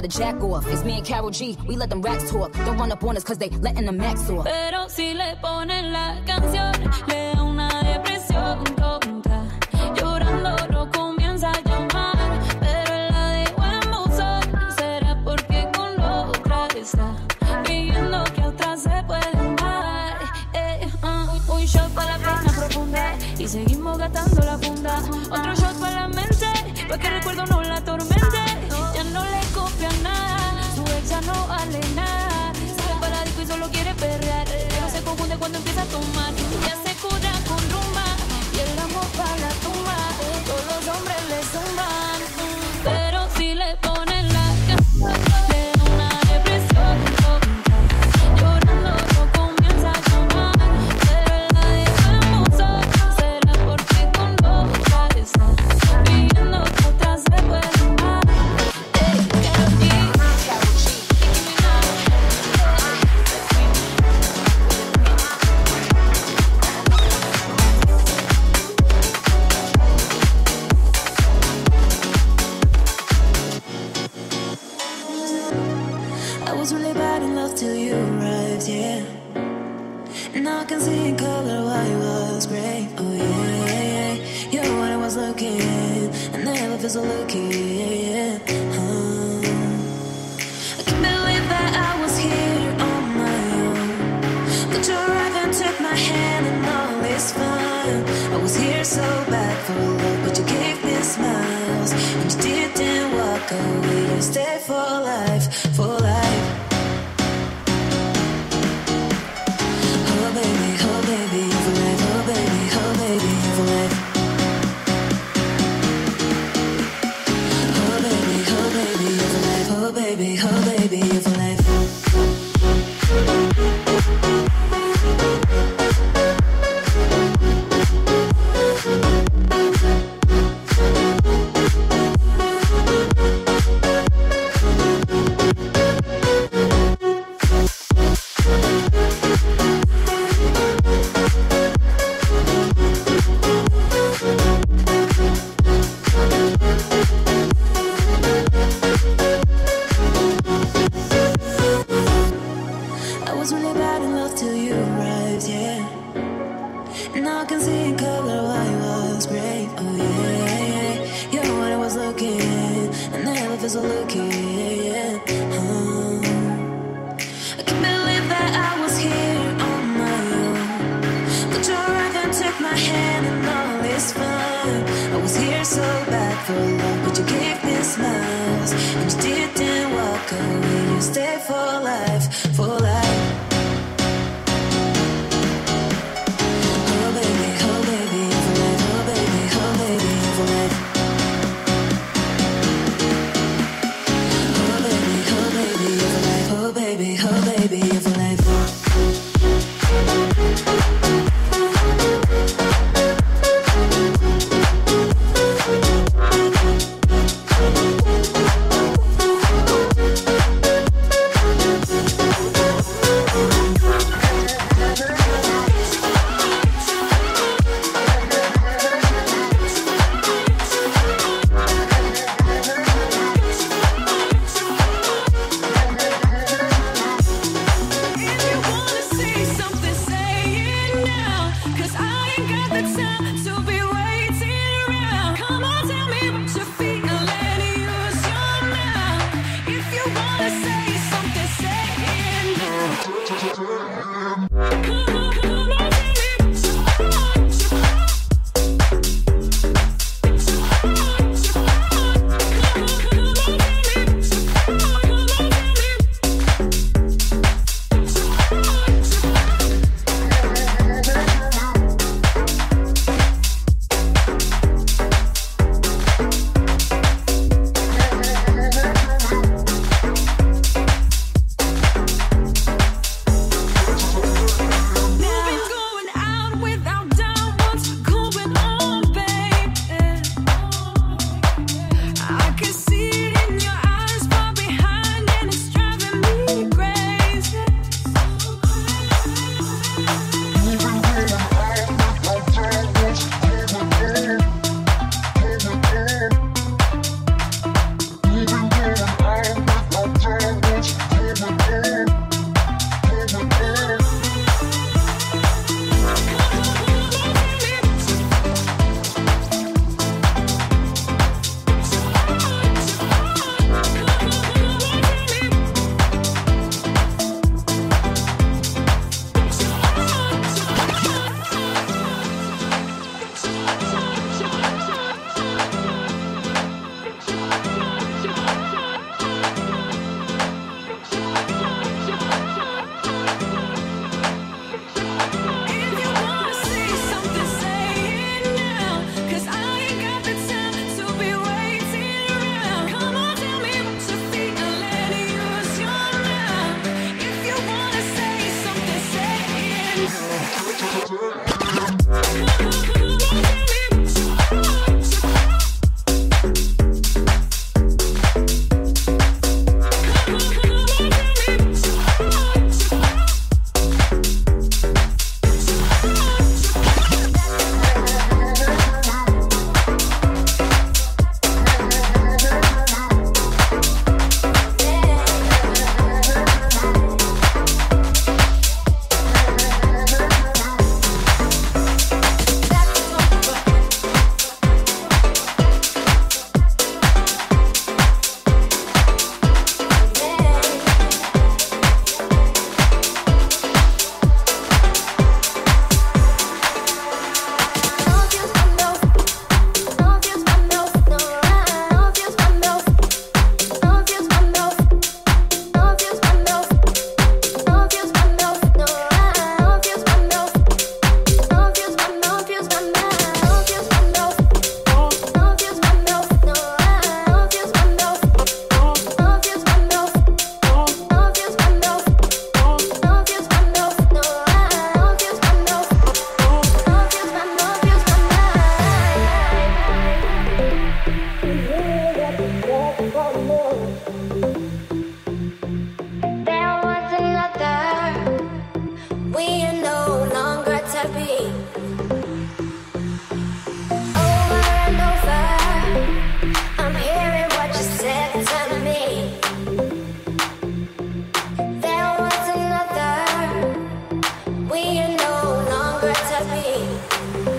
gotta jack off. It's me and Karol G, we let them racks talk. Don't run up on us cause they letting them max off. be home.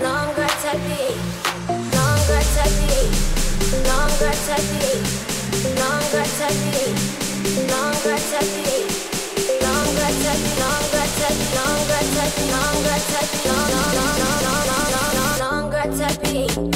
longer to be longer to be, longer to be, longer to be, longer to be, longer to be, longer to be, longer to be, longer to be, longer to be.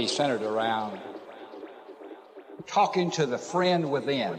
Be centered around talking to the friend within.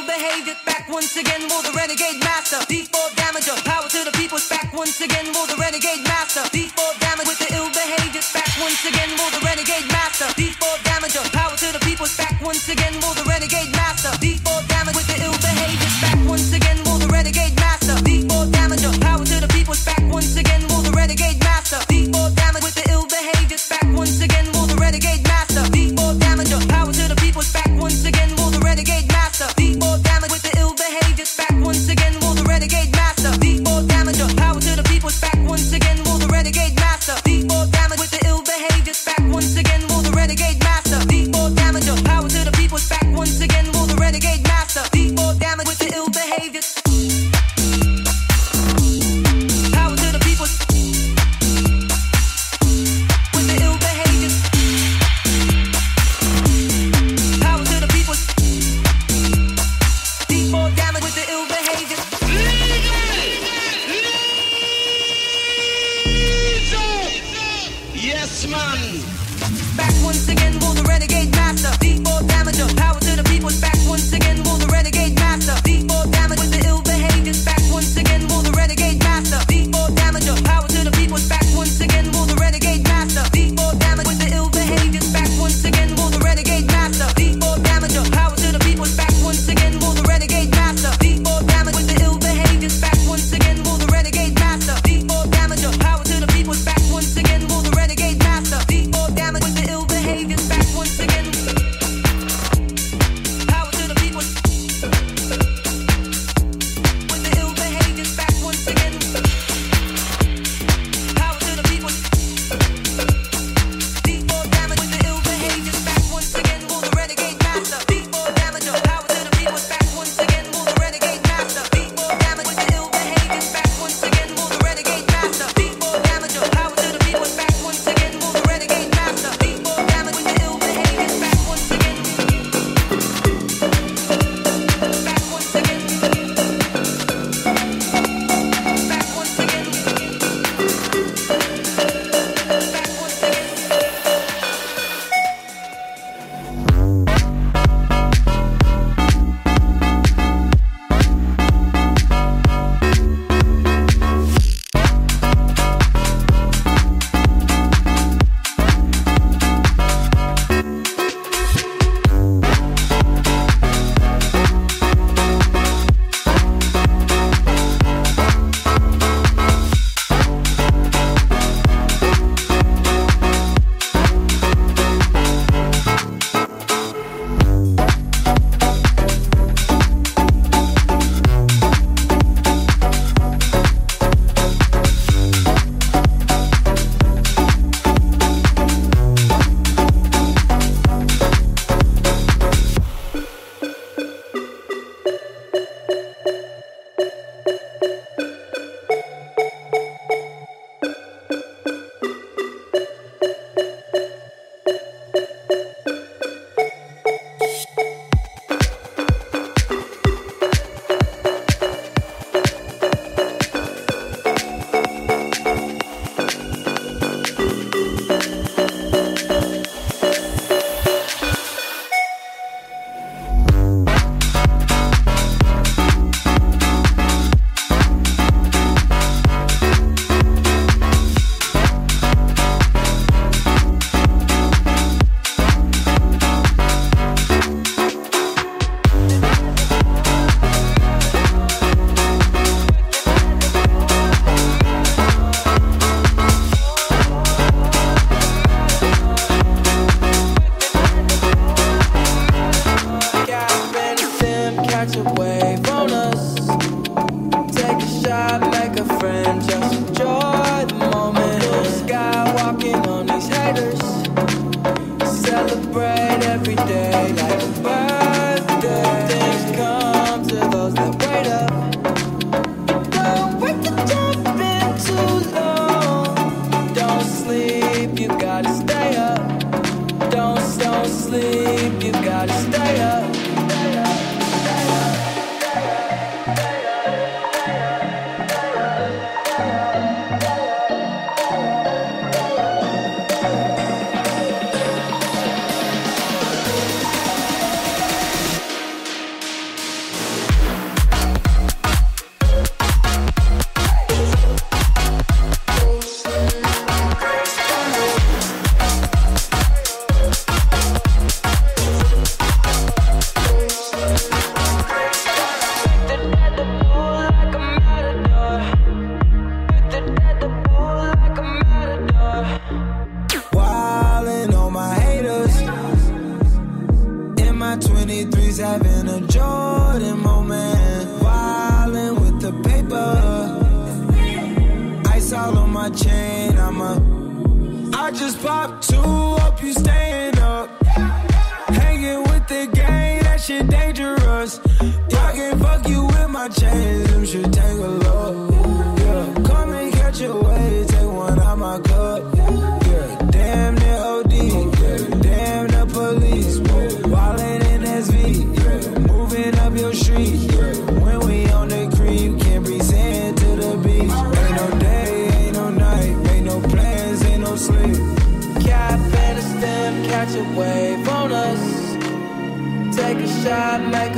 behavior. Back once again for the renegade master. D4 damager, power to the people. Back once again for the renegade master. D4 damage with the ill behavior. Back once again for the renegade master. D4 damager, power to the people. Back once again for the renegade master. D4 damage with the ill behavior. Back once again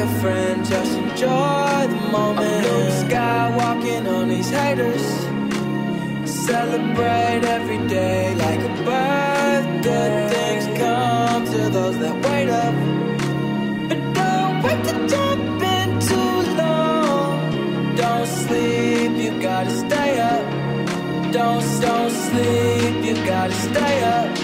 a friend, just enjoy the moment. I'm Luke Skywalking on these haters. Celebrate every day like a birthday. Good things come to those that wait up. But don't wait to jump in too long. Don't sleep, you gotta stay up. Don't, don't sleep, you gotta stay up.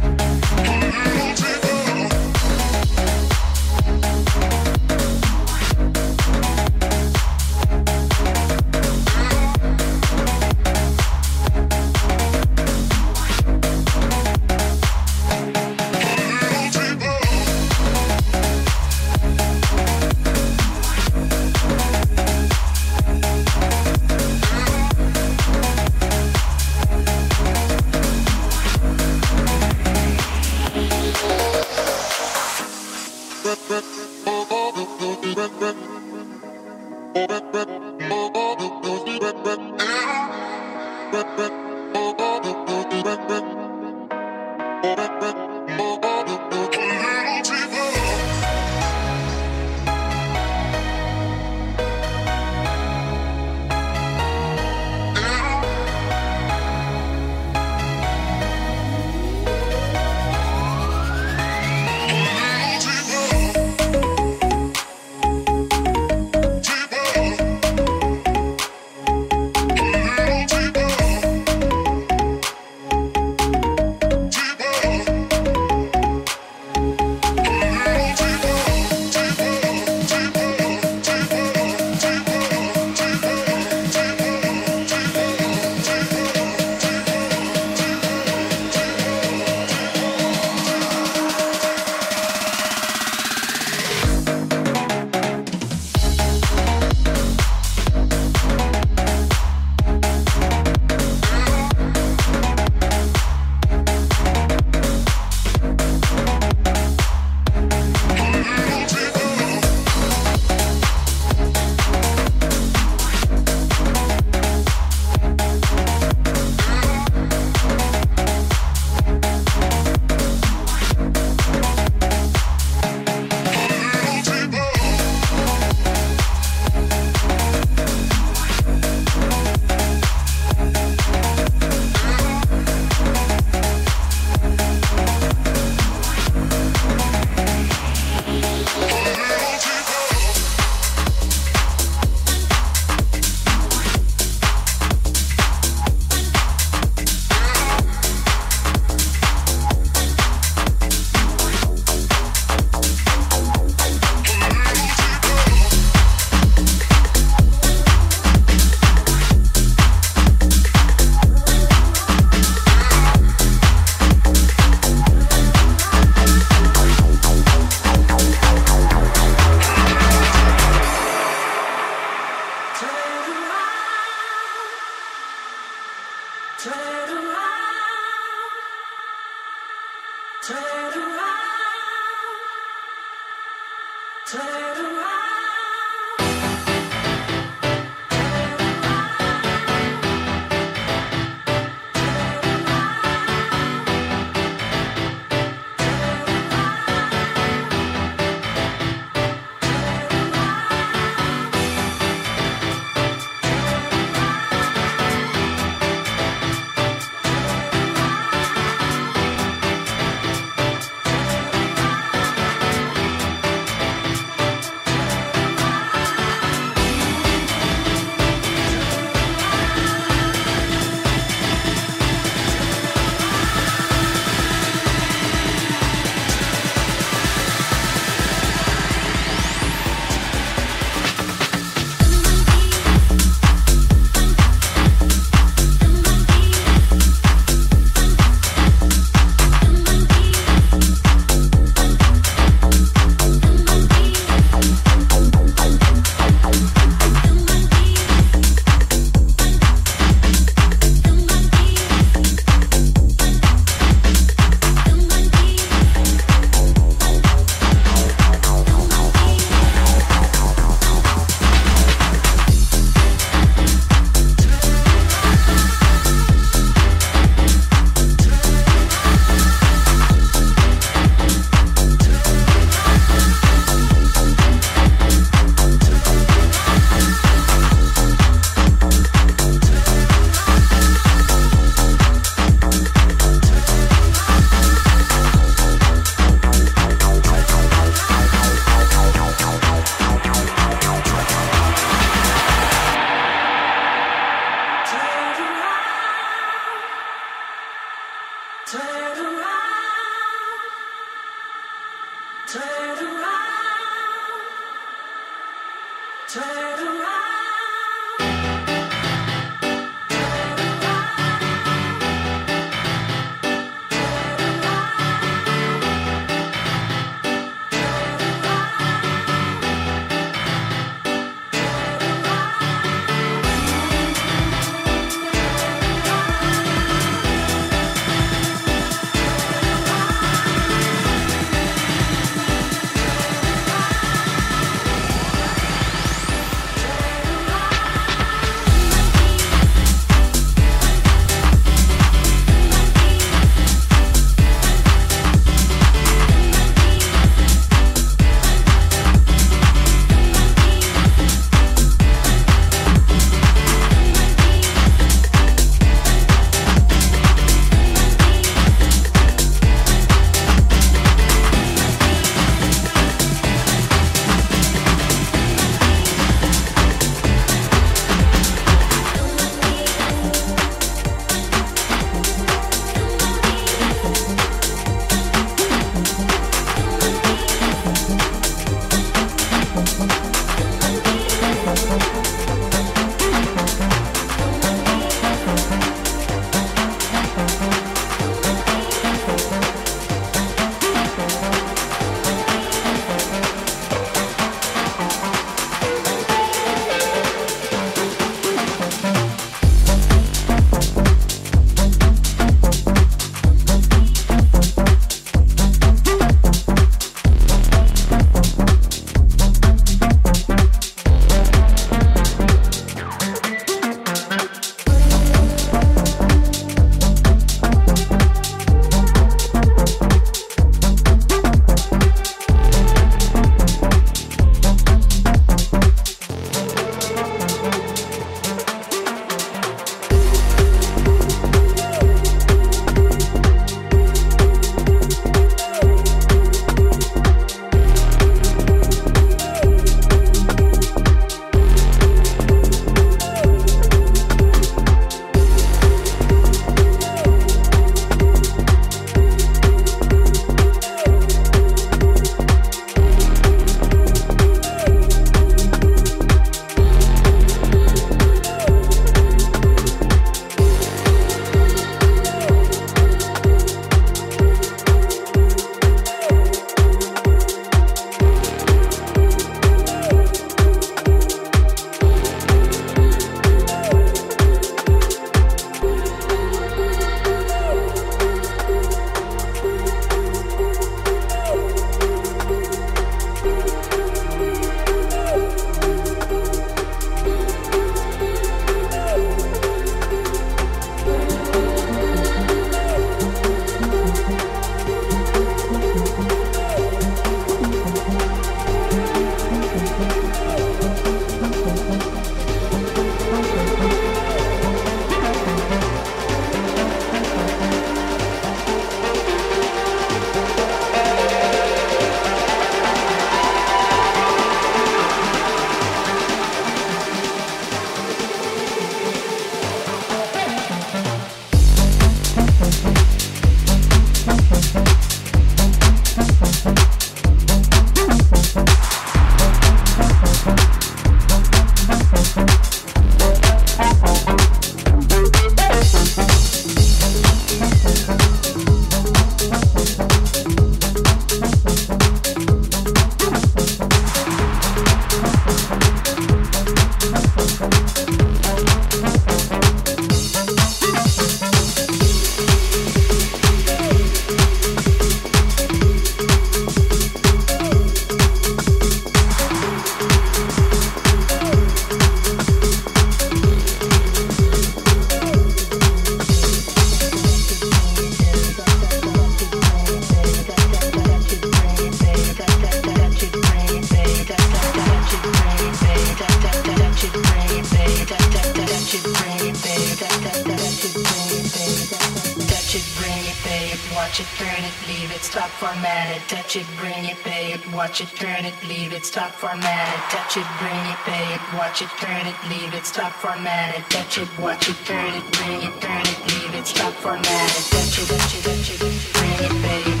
watch it, turn it, leave it, stop, format it, touch it, bring it, pay it, watch it, turn it, leave it, stop, format it, touch it, bring it, pay it, watch it, turn it, leave it, stop, format it, touch it, watch it, turn it, bring it, turn it, leave it, stop, format it, touch it, touch it, touch it, bring it, pay it,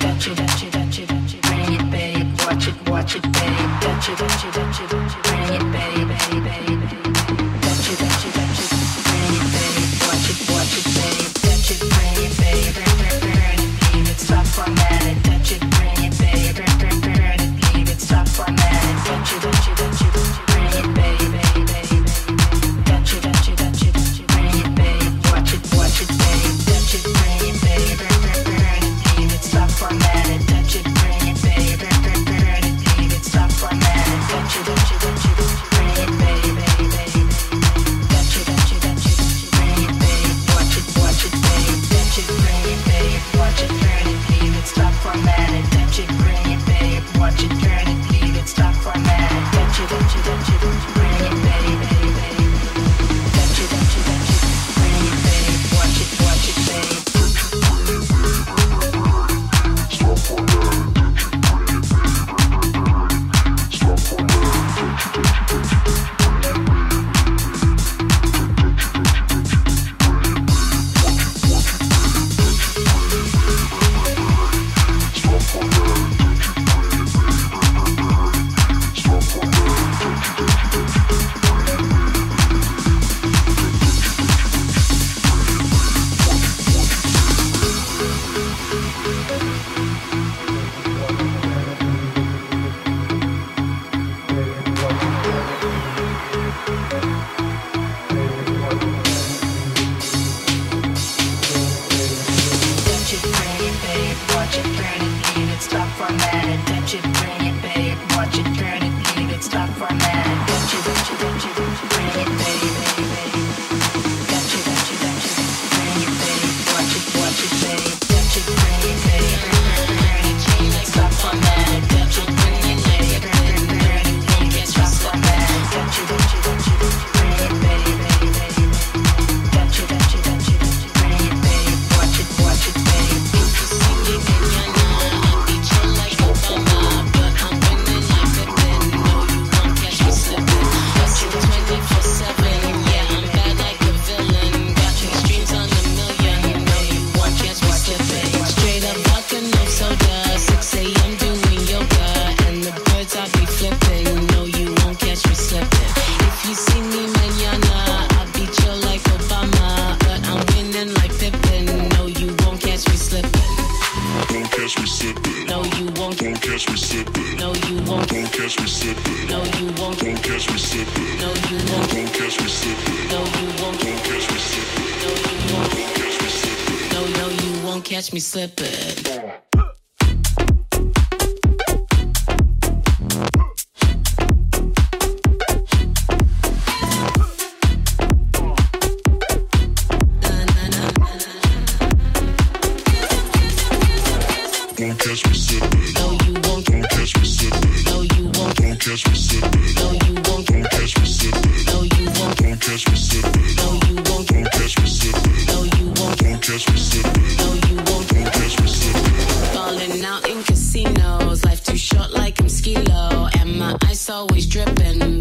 touch it, touch it, touch it, bring it, pay it, watch it, watch it, pay it, touch it, touch it, touch it, bring it, pay. catch me slipping. No, you won't. Don't catch me slipping. No, you won't. Don't catch me slipping. No, you won't. Don't catch me slipping. No, you won't. Don't catch me slipping. No, you won't. Falling out in casinos, life too short, like I'm ski low, and my ice always dripping.